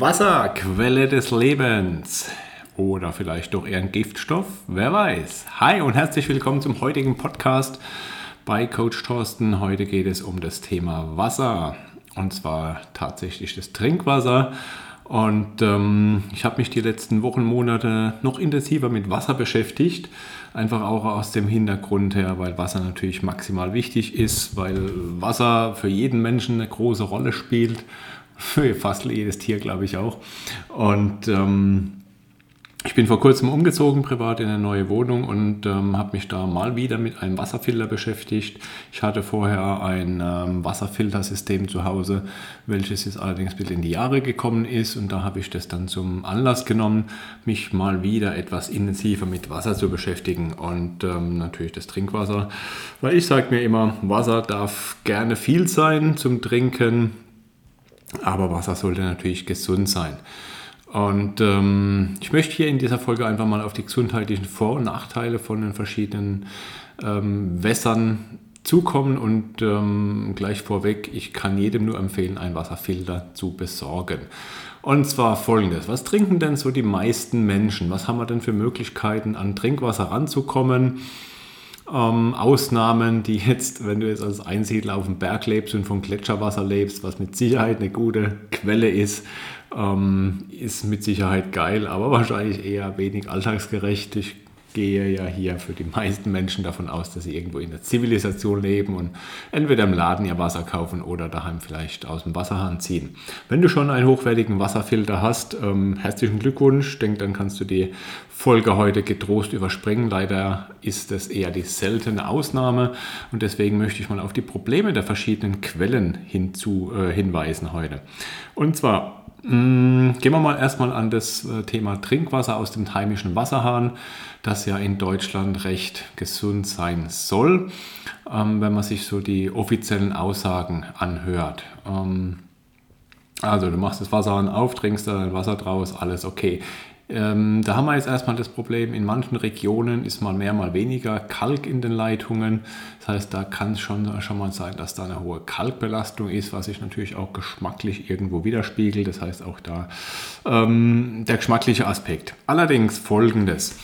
Wasser, Quelle des Lebens. Oder vielleicht doch eher ein Giftstoff, wer weiß. Hi und herzlich willkommen zum heutigen Podcast bei Coach Thorsten. Heute geht es um das Thema Wasser. Und zwar tatsächlich das Trinkwasser. Und ähm, ich habe mich die letzten Wochen, Monate noch intensiver mit Wasser beschäftigt. Einfach auch aus dem Hintergrund her, weil Wasser natürlich maximal wichtig ist, weil Wasser für jeden Menschen eine große Rolle spielt. Für fast jedes Tier, glaube ich auch. Und ähm, ich bin vor kurzem umgezogen privat in eine neue Wohnung und ähm, habe mich da mal wieder mit einem Wasserfilter beschäftigt. Ich hatte vorher ein ähm, Wasserfiltersystem zu Hause, welches jetzt allerdings bis in die Jahre gekommen ist und da habe ich das dann zum Anlass genommen, mich mal wieder etwas intensiver mit Wasser zu beschäftigen und ähm, natürlich das Trinkwasser, weil ich sage mir immer, Wasser darf gerne viel sein zum Trinken, aber Wasser sollte natürlich gesund sein. Und ähm, ich möchte hier in dieser Folge einfach mal auf die gesundheitlichen Vor- und Nachteile von den verschiedenen ähm, Wässern zukommen und ähm, gleich vorweg, ich kann jedem nur empfehlen, einen Wasserfilter zu besorgen. Und zwar folgendes, was trinken denn so die meisten Menschen? Was haben wir denn für Möglichkeiten, an Trinkwasser ranzukommen? Ähm, Ausnahmen, die jetzt, wenn du jetzt als Einsiedler auf dem Berg lebst und vom Gletscherwasser lebst, was mit Sicherheit eine gute Quelle ist, ähm, ist mit Sicherheit geil, aber wahrscheinlich eher wenig alltagsgerecht. Ich gehe ja hier für die meisten Menschen davon aus, dass sie irgendwo in der Zivilisation leben und entweder im Laden ihr Wasser kaufen oder daheim vielleicht aus dem Wasserhahn ziehen. Wenn du schon einen hochwertigen Wasserfilter hast, ähm, herzlichen Glückwunsch. Ich denke, dann kannst du die Folge heute getrost überspringen. Leider ist das eher die seltene Ausnahme und deswegen möchte ich mal auf die Probleme der verschiedenen Quellen hinzu, äh, hinweisen heute. Und zwar gehen wir mal erstmal an das äh, Thema Trinkwasser aus dem heimischen Wasserhahn, das ja in Deutschland recht gesund sein soll, ähm, wenn man sich so die offiziellen Aussagen anhört. Ähm, also du machst das Wasserhahn auf, trinkst da dein Wasser draus, alles okay. Ähm, da haben wir jetzt erstmal das Problem, in manchen Regionen ist mal mehr, mal weniger Kalk in den Leitungen. Das heißt, da kann es schon, schon mal sein, dass da eine hohe Kalkbelastung ist, was sich natürlich auch geschmacklich irgendwo widerspiegelt. Das heißt auch da ähm, der geschmackliche Aspekt. Allerdings folgendes.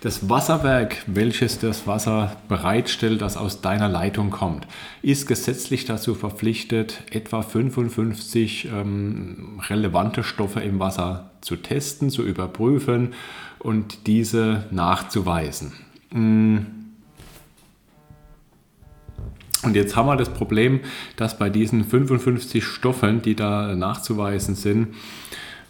Das Wasserwerk, welches das Wasser bereitstellt, das aus deiner Leitung kommt, ist gesetzlich dazu verpflichtet, etwa 55 ähm, relevante Stoffe im Wasser zu testen, zu überprüfen und diese nachzuweisen. Mm. Und jetzt haben wir das Problem, dass bei diesen 55 Stoffen, die da nachzuweisen sind,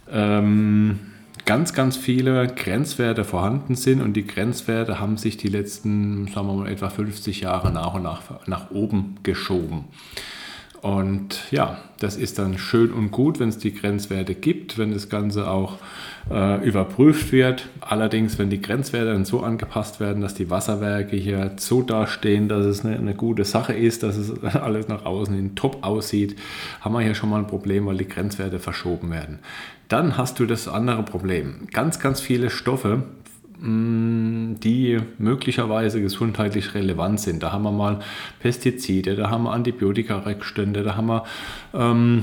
ähm, ganz, ganz viele Grenzwerte vorhanden sind und die Grenzwerte haben sich die letzten, sagen wir mal, etwa 50 Jahre nach und nach nach oben geschoben. Und ja, das ist dann schön und gut, wenn es die Grenzwerte gibt, wenn das Ganze auch äh, überprüft wird. Allerdings, wenn die Grenzwerte dann so angepasst werden, dass die Wasserwerke hier so dastehen, dass es eine, eine gute Sache ist, dass es alles nach außen hin top aussieht, haben wir hier schon mal ein Problem, weil die Grenzwerte verschoben werden. Dann hast du das andere Problem. Ganz, ganz viele Stoffe, die möglicherweise gesundheitlich relevant sind. Da haben wir mal Pestizide, da haben wir Antibiotika-Rückstände, da haben wir ähm,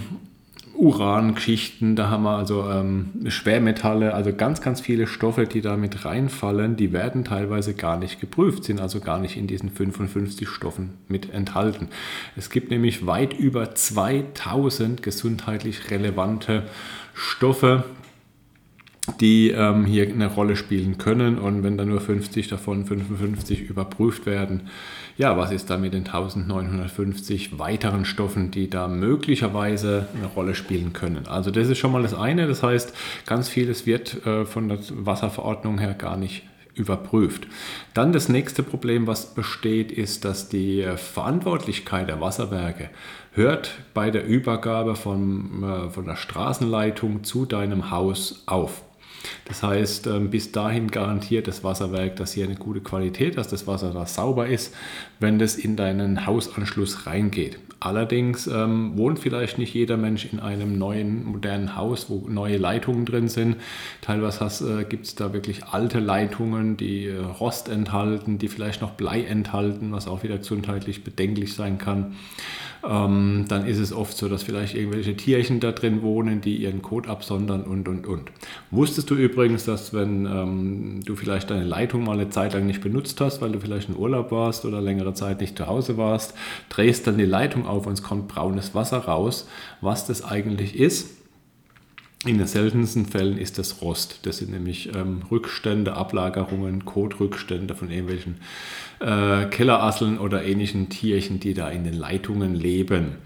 Urangeschichten, da haben wir also ähm, Schwermetalle, also ganz, ganz viele Stoffe, die da mit reinfallen, die werden teilweise gar nicht geprüft, sind also gar nicht in diesen 55 Stoffen mit enthalten. Es gibt nämlich weit über 2000 gesundheitlich relevante Stoffe, die ähm, hier eine Rolle spielen können. Und wenn da nur 50 davon 55 überprüft werden, ja, was ist da mit den 1950 weiteren Stoffen, die da möglicherweise eine Rolle spielen können? Also das ist schon mal das eine. Das heißt, ganz vieles wird äh, von der Wasserverordnung her gar nicht überprüft. Dann das nächste Problem, was besteht, ist, dass die äh, Verantwortlichkeit der Wasserwerke hört bei der Übergabe von, äh, von der Straßenleitung zu deinem Haus auf. Das heißt, ähm, bis dahin garantiert das Wasserwerk, dass hier eine gute Qualität, dass das Wasser da sauber ist, wenn das in deinen Hausanschluss reingeht. Allerdings ähm, wohnt vielleicht nicht jeder Mensch in einem neuen, modernen Haus, wo neue Leitungen drin sind. Teilweise äh, gibt es da wirklich alte Leitungen, die äh, Rost enthalten, die vielleicht noch Blei enthalten, was auch wieder gesundheitlich bedenklich sein kann ähm, dann ist es oft so, dass vielleicht irgendwelche Tierchen da drin wohnen, die ihren Kot absondern und, und, und. Wusstest du übrigens, dass wenn ähm, du vielleicht deine Leitung mal eine Zeit lang nicht benutzt hast, weil du vielleicht in Urlaub warst oder längere Zeit nicht zu Hause warst, drehst dann die Leitung auf und es kommt braunes Wasser raus, was das eigentlich ist? In den seltensten Fällen ist das Rost. Das sind nämlich ähm, Rückstände, Ablagerungen, Kotrückstände von irgendwelchen äh, Kellerasseln oder ähnlichen Tierchen, die da in den Leitungen leben.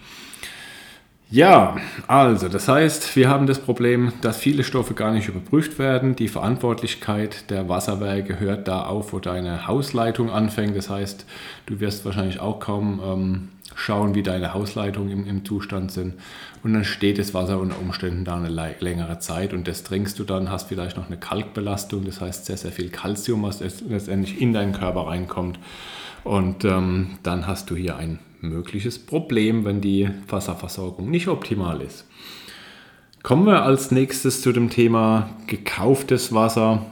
Ja, also das heißt, wir haben das Problem, dass viele Stoffe gar nicht überprüft werden. Die Verantwortlichkeit der Wasserwerke hört da auf, wo deine Hausleitung anfängt. Das heißt, du wirst wahrscheinlich auch kaum ähm, schauen, wie deine Hausleitungen im, im, Zustand sind. Und dann steht das Wasser unter Umständen da eine längere Zeit und das trinkst du dann, hast vielleicht noch eine Kalkbelastung, das heißt sehr, sehr viel Kalzium, was letztendlich in deinen Körper reinkommt. Und ähm, dann hast du hier ein mögliches Problem, wenn die Wasserversorgung nicht optimal ist. Kommen wir als nächstes zu dem Thema gekauftes Wasser.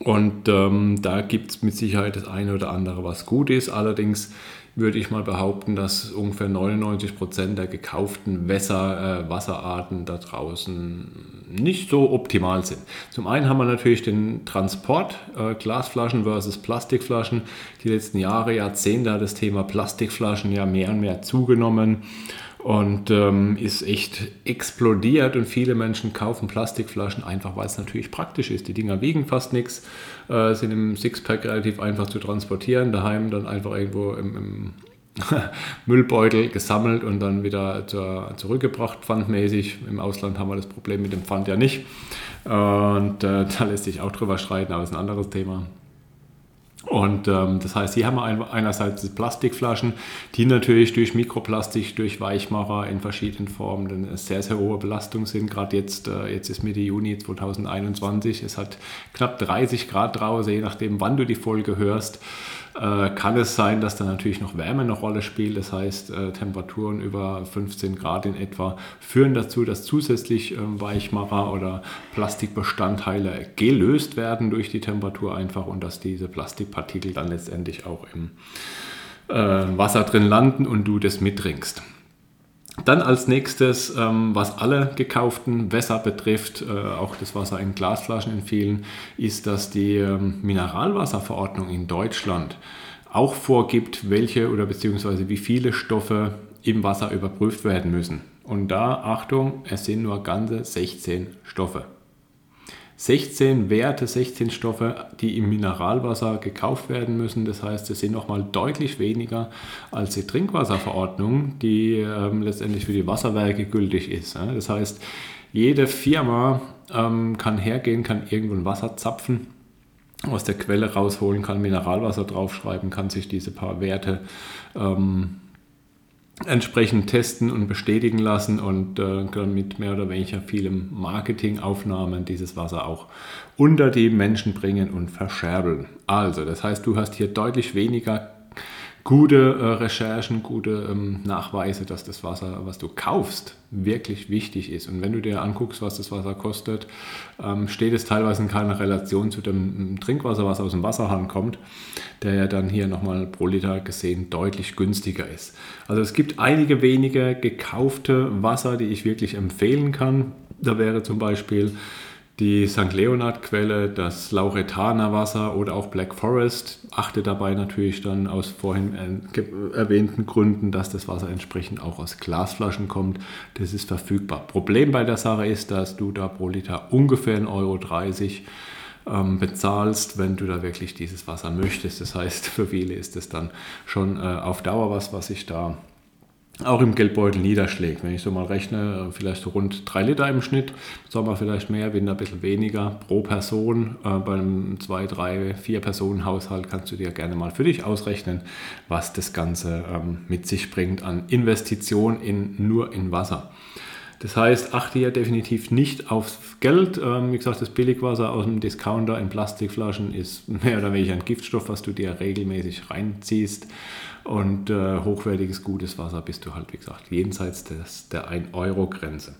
Und ähm, da gibt es mit Sicherheit das eine oder andere, was gut ist. Allerdings würde ich mal behaupten, dass ungefähr 99 Prozent der gekauften Wässer, äh, Wasserarten da draußen nicht so optimal sind. Zum einen haben wir natürlich den Transport, äh, Glasflaschen versus Plastikflaschen. Die letzten Jahre, Jahrzehnte hat das Thema Plastikflaschen ja mehr und mehr zugenommen und ähm, ist echt explodiert und viele Menschen kaufen Plastikflaschen einfach, weil es natürlich praktisch ist. Die Dinger wiegen fast nichts, äh, sind im Sixpack relativ einfach zu transportieren, daheim dann einfach irgendwo im, im Müllbeutel gesammelt und dann wieder zur, zurückgebracht, pfandmäßig. Im Ausland haben wir das Problem mit dem Pfand ja nicht. Und äh, da lässt sich auch drüber streiten, aber das ist ein anderes Thema. Und ähm, das heißt, hier haben wir einerseits Plastikflaschen, die natürlich durch Mikroplastik, durch Weichmacher in verschiedenen Formen eine sehr, sehr hohe Belastung sind. Gerade jetzt, äh, jetzt ist Mitte Juni 2021, es hat knapp 30 Grad draußen, je nachdem, wann du die Folge hörst äh, kann es sein, dass da natürlich noch Wärme eine Rolle spielt. Das heißt, äh, Temperaturen über 15 Grad in etwa führen dazu, dass zusätzlich äh, Weichmacher oder Plastikbestandteile gelöst werden durch die Temperatur einfach und dass diese Plastikpartikel dann letztendlich auch im äh, Wasser drin landen und du das mittrinkst. Dann als nächstes, ähm, was alle gekauften Wässer betrifft, äh, auch das Wasser in Glasflaschen in vielen, ist, dass die ähm, Mineralwasserverordnung in Deutschland auch vorgibt, welche oder beziehungsweise wie viele Stoffe im Wasser überprüft werden müssen. Und da, Achtung, es sind nur ganze 16 Stoffe. 16 Werte, 16 Stoffe, die im Mineralwasser gekauft werden müssen. Das heißt, es sind nochmal deutlich weniger als die Trinkwasserverordnung, die ähm, letztendlich für die Wasserwerke gültig ist. Ja. Das heißt, jede Firma ähm, kann hergehen, kann irgendwo ein Wasser zapfen, aus der Quelle rausholen, kann Mineralwasser draufschreiben, kann sich diese paar Werte ähm, entsprechend testen und bestätigen lassen und äh, können mit mehr oder weniger vielem Marketingaufnahmen dieses Wasser auch unter die Menschen bringen und verscherbeln. Also, das heißt, du hast hier deutlich weniger gute äh, Recherchen, gute ähm, Nachweise, dass das Wasser, was du kaufst, wirklich wichtig ist. Und wenn du dir anguckst, was das Wasser kostet, ähm, steht es teilweise in keiner Relation zu dem ähm, Trinkwasser, was aus dem Wasserhahn kommt, der ja dann hier nochmal pro Liter gesehen deutlich günstiger ist. Also es gibt einige wenige gekaufte Wasser, die ich wirklich empfehlen kann. Da wäre zum Beispiel die St. Leonard-Quelle, das Lauretaner-Wasser oder auch Black Forest. Achte dabei natürlich dann aus vorhin erwähnten Gründen, dass das Wasser entsprechend auch aus Glasflaschen kommt. Das ist verfügbar. Problem bei der Sache ist, dass du da pro Liter ungefähr 1,30 Euro ähm, bezahlst, wenn du da wirklich dieses Wasser möchtest. Das heißt, für viele ist es dann schon äh, auf Dauer was, was sich da auch im Geldbeutel niederschlägt. Wenn ich so mal rechne, vielleicht so rund drei Liter im Schnitt, Sommer vielleicht mehr, Winter ein bisschen weniger pro Person. Äh, bei einem 2, 3, 4 Personen Haushalt kannst du dir gerne mal für dich ausrechnen, was das Ganze ähm, mit sich bringt an Investition in, nur in Wasser. Das heißt, achte hier definitiv nicht aufs Geld. Ähm, wie gesagt, das Billigwasser aus dem Discounter in Plastikflaschen ist mehr oder weniger ein Giftstoff, was du dir regelmäßig reinziehst. Und äh, hochwertiges, gutes Wasser bist du halt, wie gesagt, jenseits des, der 1-Euro-Grenze.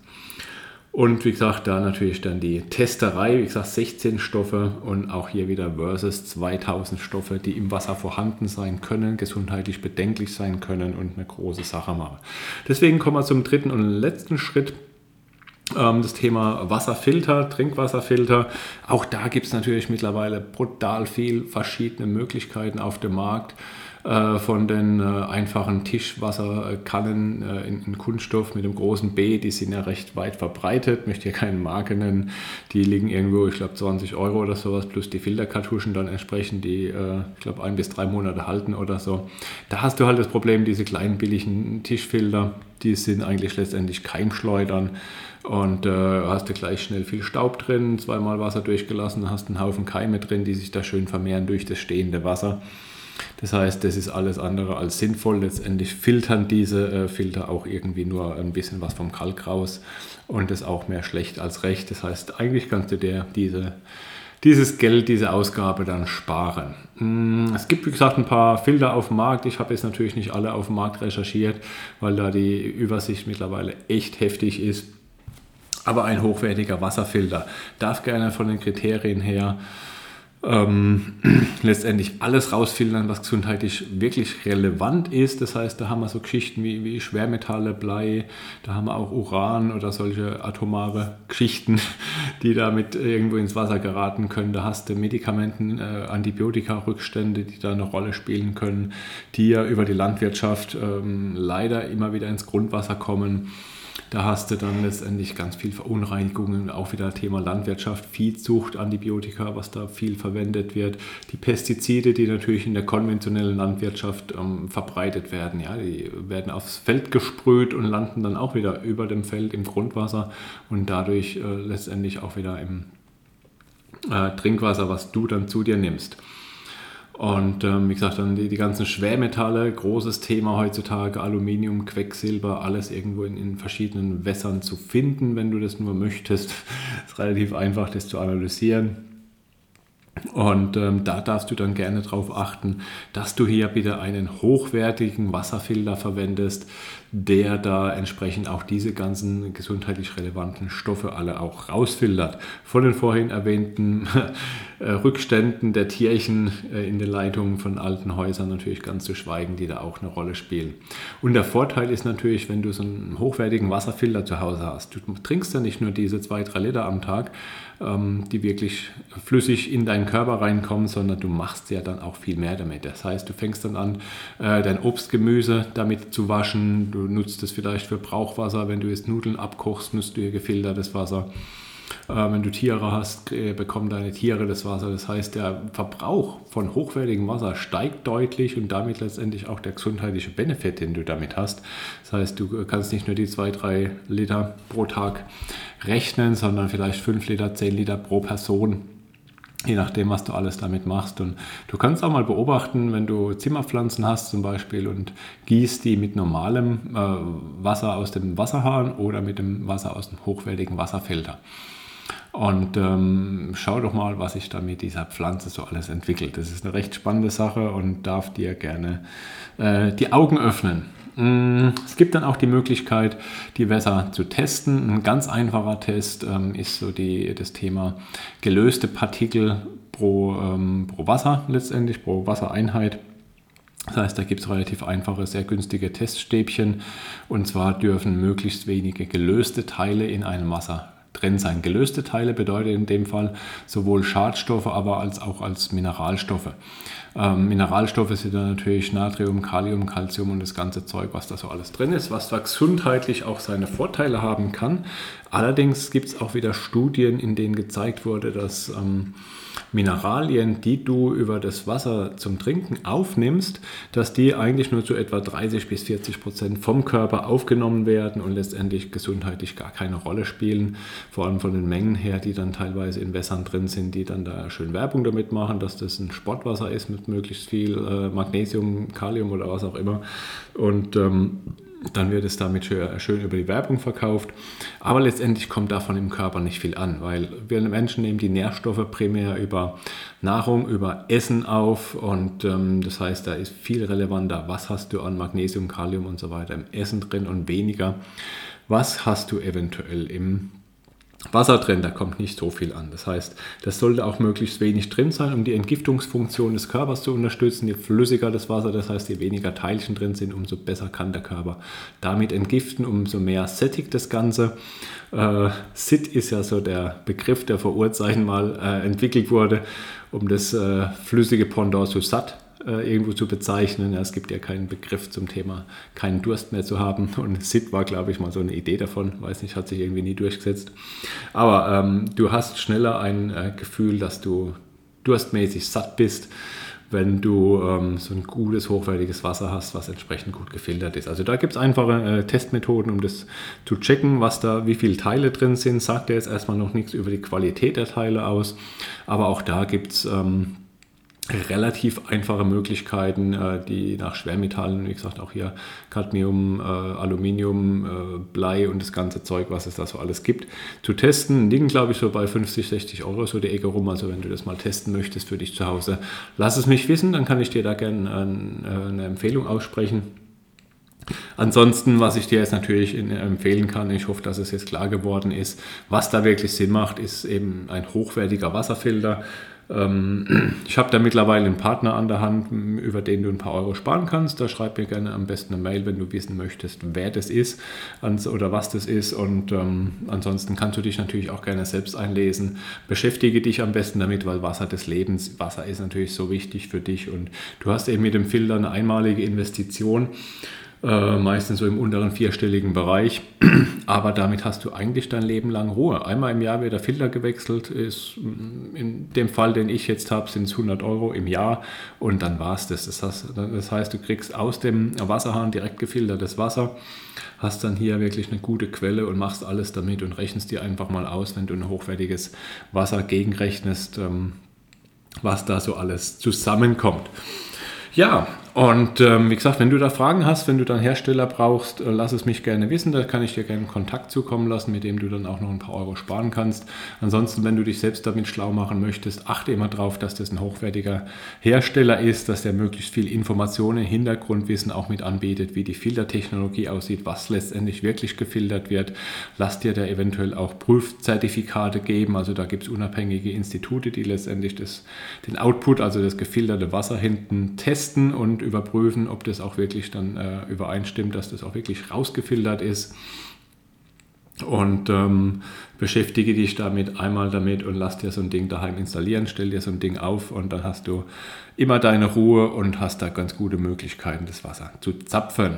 Und wie gesagt, da natürlich dann die Testerei, wie gesagt, 16 Stoffe und auch hier wieder versus 2000 Stoffe, die im Wasser vorhanden sein können, gesundheitlich bedenklich sein können und eine große Sache machen. Deswegen kommen wir zum dritten und letzten Schritt. Ähm, das Thema Wasserfilter, Trinkwasserfilter. Auch da gibt es natürlich mittlerweile brutal viel verschiedene Möglichkeiten auf dem Markt. Äh, von den äh, einfachen Tischwasserkannen äh, in, in, Kunststoff mit dem großen B, die sind ja recht weit verbreitet, möchte hier keine Marke nennen, die liegen irgendwo, ich glaube 20 Euro oder sowas, plus die Filterkartuschen dann entsprechend, die ich glaube ein bis drei Monate halten oder so. Da hast du halt das Problem, diese kleinen billigen Tischfilter, die sind eigentlich letztendlich Keimschleudern und äh, hast du gleich schnell viel Staub drin, zweimal Wasser durchgelassen, hast einen Haufen Keime drin, die sich da schön vermehren durch das stehende Wasser. Das heißt, das ist alles andere als sinnvoll. Letztendlich filtern diese äh, Filter auch irgendwie nur ein bisschen was vom Kalk raus und das auch mehr schlecht als recht. Das heißt, eigentlich kannst du dir diese, dieses Geld, diese Ausgabe dann sparen. Mm, es gibt, wie gesagt, ein paar Filter auf dem Markt. Ich habe jetzt natürlich nicht alle auf dem Markt recherchiert, weil da die Übersicht mittlerweile echt heftig ist. Aber ein hochwertiger Wasserfilter darf gerne von den Kriterien her ähm, letztendlich alles rausfiltern, was gesundheitlich wirklich relevant ist. Das heißt, da haben wir so Geschichten wie, wie Schwermetalle, Blei, da haben wir auch Uran oder solche atomare Geschichten, die damit irgendwo ins Wasser geraten können. Da hast du Medikamenten, äh, Antibiotika-Rückstände, die da eine Rolle spielen können, die ja über die Landwirtschaft ähm, leider immer wieder ins Grundwasser kommen. Da hast du dann letztendlich ganz viel Verunreinigungen, auch wieder Thema Landwirtschaft, Viehzucht, Antibiotika, was da viel verwendet wird, die Pestizide, die natürlich in der konventionellen Landwirtschaft ähm, verbreitet werden. Ja, die werden aufs Feld gesprüht und landen dann auch wieder über dem Feld im Grundwasser und dadurch äh, letztendlich auch wieder im äh, Trinkwasser, was du dann zu dir nimmst. Und ähm, wie gesagt, dann die, die ganzen Schwermetalle, großes Thema heutzutage, Aluminium, Quecksilber, alles irgendwo in, in verschiedenen Wässern zu finden, wenn du das nur möchtest. ist relativ einfach, das zu analysieren. Und ähm, da darfst du dann gerne darauf achten, dass du hier bitte einen hochwertigen Wasserfilter verwendest, der da entsprechend auch diese ganzen gesundheitlich relevanten Stoffe alle auch rausfiltert. Von den vorhin erwähnten äh, Rückständen der Tierchen äh, in den Leitungen von alten Häusern natürlich ganz zu schweigen, die da auch eine Rolle spielen. Und der Vorteil ist natürlich, wenn du so einen hochwertigen Wasserfilter zu Hause hast, du trinkst ja nicht nur diese zwei, drei Liter am Tag, die wirklich flüssig in deinen Körper reinkommen, sondern du machst ja dann auch viel mehr damit. Das heißt, du fängst dann an, äh, dein Obstgemüse damit zu waschen, du nutzt es vielleicht für Brauchwasser. Wenn du jetzt Nudeln abkochst, nutzt du hier gefiltertes Wasser. Äh, wenn du Tiere hast, äh, bekommen deine Tiere das Wasser. Das heißt, der Verbrauch von hochwertigem Wasser steigt deutlich und damit letztendlich auch der gesundheitliche Benefit, den du damit hast. Das heißt, du kannst nicht nur die zwei, drei Liter pro Tag rechnen, sondern vielleicht fünf Liter, zehn Liter pro Person je nachdem, was du alles damit machst. Und du kannst auch mal beobachten, wenn du Zimmerpflanzen hast zum Beispiel und gießt die mit normalem äh, Wasser aus dem Wasserhahn oder mit dem Wasser aus dem hochwertigen Wasserfilter. Und ähm, schau doch mal, was sich da mit dieser Pflanze so alles entwickelt. Das ist eine recht spannende Sache und darf dir gerne äh, die Augen öffnen. Mm, es gibt dann auch die Möglichkeit, die Wässer zu testen. Ein ganz einfacher Test ähm, ist so die, das Thema gelöste Partikel pro, ähm, pro Wasser letztendlich, pro Wassereinheit. Das heißt, da gibt es relativ einfache, sehr günstige Teststäbchen. Und zwar dürfen möglichst wenige gelöste Teile in einem Wasser drin sein. Gelöste Teile bedeutet in dem Fall sowohl Schadstoffe, aber als auch als Mineralstoffe. Ähm, Mineralstoffe sind dann natürlich Natrium, Kalium, Calcium und das ganze Zeug, was da so alles drin ist, was da gesundheitlich auch seine Vorteile haben kann. Allerdings gibt es auch wieder Studien, in denen gezeigt wurde, dass ähm, Mineralien, die du über das Wasser zum Trinken aufnimmst, dass die eigentlich nur zu etwa 30 bis 40 Prozent vom Körper aufgenommen werden und letztendlich gesundheitlich gar keine Rolle spielen. vor allem von den Mengen her, die dann teilweise in Wässern drin sind, die dann da schön Werbung damit machen, dass das ein Sportwasser ist mit möglichst viel äh, Magnesium, Kalium oder was auch immer. Und ähm, dann wird es damit schön über die Werbung verkauft. Aber letztendlich kommt davon im Körper nicht viel an, weil wir Menschen nehmen die Nährstoffe primär über Nahrung, über Essen auf und ähm, das heißt, da ist viel relevanter, was hast du an Magnesium, Kalium und so weiter im Essen drin und weniger, was hast du eventuell im Wasser drin, da kommt nicht so viel an. Das heißt, das sollte auch möglichst wenig drin sein, um die Entgiftungsfunktion des Körpers zu unterstützen. Je flüssiger das Wasser, das heißt, je weniger Teilchen drin sind, umso besser kann der Körper damit entgiften, umso mehr sättigt das Ganze. Äh, SIT ist ja so der Begriff, der vor Urzeichen mal äh, entwickelt wurde, um das äh, flüssige Pendant zu satt äh, irgendwo zu bezeichnen. Ja, es gibt ja keinen Begriff zum Thema keinen Durst mehr zu haben. Und SID war, glaube ich, mal so eine Idee davon. Weiß nicht, hat sich irgendwie nie durchgesetzt. Aber ähm, du hast schneller ein äh, Gefühl, dass du durstmäßig satt bist, wenn du ähm, so ein gutes, hochwertiges Wasser hast, was entsprechend gut gefiltert ist. Also da gibt es einfache äh, Testmethoden, um das zu checken, was da, wie viele Teile drin sind. Sagt er jetzt erstmal noch nichts über die Qualität der Teile aus, aber auch da gibt es ähm, relativ einfache Möglichkeiten, äh, die nach Schwermetallen, wie gesagt, auch hier Cadmium, äh, Aluminium, äh, Blei und das ganze Zeug, was es da so alles gibt, zu testen. Liegen, glaube ich, so bei 50, 60 Euro so der Ecke rum. Also wenn du das mal testen möchtest für dich zu Hause, lass es mich wissen, dann kann ich dir da gerne eine Empfehlung aussprechen. Ansonsten, was ich dir jetzt natürlich empfehlen kann, ich hoffe, dass es jetzt klar geworden ist, was da wirklich Sinn macht, ist eben ein hochwertiger Wasserfilter. Ähm, ich habe da mittlerweile einen Partner an der Hand, über den du ein paar Euro sparen kannst. Da schreib mir gerne am besten eine Mail, wenn du wissen möchtest, wer das ist oder was das ist. Und ähm, ansonsten kannst du dich natürlich auch gerne selbst einlesen. Beschäftige dich am besten damit, weil Wasser des Lebens, Wasser ist natürlich so wichtig für dich. Und du hast eben mit dem Filter eine einmalige Investition äh, meistens so im unteren vierstelligen Bereich. Aber damit hast du eigentlich dein Leben lang Ruhe. Einmal im Jahr wird der Filter gewechselt, ist mm, in dem Fall, den ich jetzt habe, sind es 100 Euro im Jahr und dann war es das. Das heißt, das heißt, du kriegst aus dem Wasserhahn direkt gefiltertes Wasser, hast dann hier wirklich eine gute Quelle und machst alles damit und rechnest dir einfach mal aus, wenn du ein hochwertiges Wasser gegenrechnest, ähm, was da so alles zusammenkommt. Ja, und ähm, wie gesagt, wenn du da Fragen hast, wenn du dann Hersteller brauchst, äh, lass es mich gerne wissen. Da kann ich dir gerne Kontakt zukommen lassen, mit dem du dann auch noch ein paar Euro sparen kannst. Ansonsten, wenn du dich selbst damit schlau machen möchtest, achte immer darauf, dass das ein hochwertiger Hersteller ist, dass der möglichst viel Informationen, Hintergrundwissen auch mit anbietet, wie die Filtertechnologie aussieht, was letztendlich wirklich gefiltert wird. Lass dir da eventuell auch Prüfzertifikate geben. Also da gibt es unabhängige Institute, die letztendlich das, den Output, also das gefilterte Wasser hinten testen und überprüfen, ob das auch wirklich dann äh, übereinstimmt, dass das auch wirklich rausgefiltert ist. Und ähm, beschäftige dich damit einmal damit und lass dir so ein Ding daheim installieren, stell dir so ein Ding auf und dann hast du immer deine Ruhe und hast da ganz gute Möglichkeiten, das Wasser zu zapfen.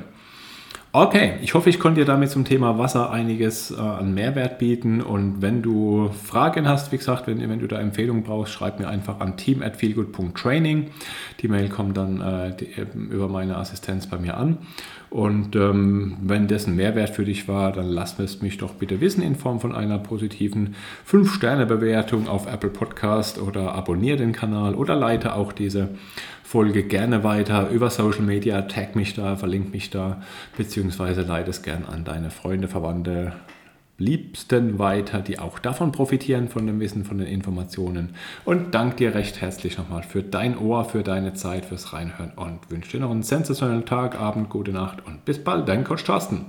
Okay, ich hoffe, ich konnte dir damit zum Thema Wasser einiges äh, an Mehrwert bieten. Und wenn du Fragen hast, wie gesagt, wenn, wenn du da Empfehlungen brauchst, schreib mir einfach an team at feelgood.training. Die Mail kommt dann äh, die, über meine Assistenz bei mir an. Und ähm, wenn das ein Mehrwert für dich war, dann lass es mich doch bitte wissen in Form von einer positiven 5-Sterne-Bewertung auf Apple Podcast oder abonniere den Kanal oder leite auch diese Folge gerne weiter über Social Media, tag mich da, verlink mich da, beziehungsweise leite es gerne an deine Freunde, Verwandte, Liebsten weiter, die auch davon profitieren, von dem Wissen, von den Informationen. Und danke dir recht herzlich nochmal für dein Ohr, für deine Zeit, fürs Reinhören und wünsche dir noch einen sensationellen Tag, Abend, gute Nacht und bis bald, dein Coach Thorsten.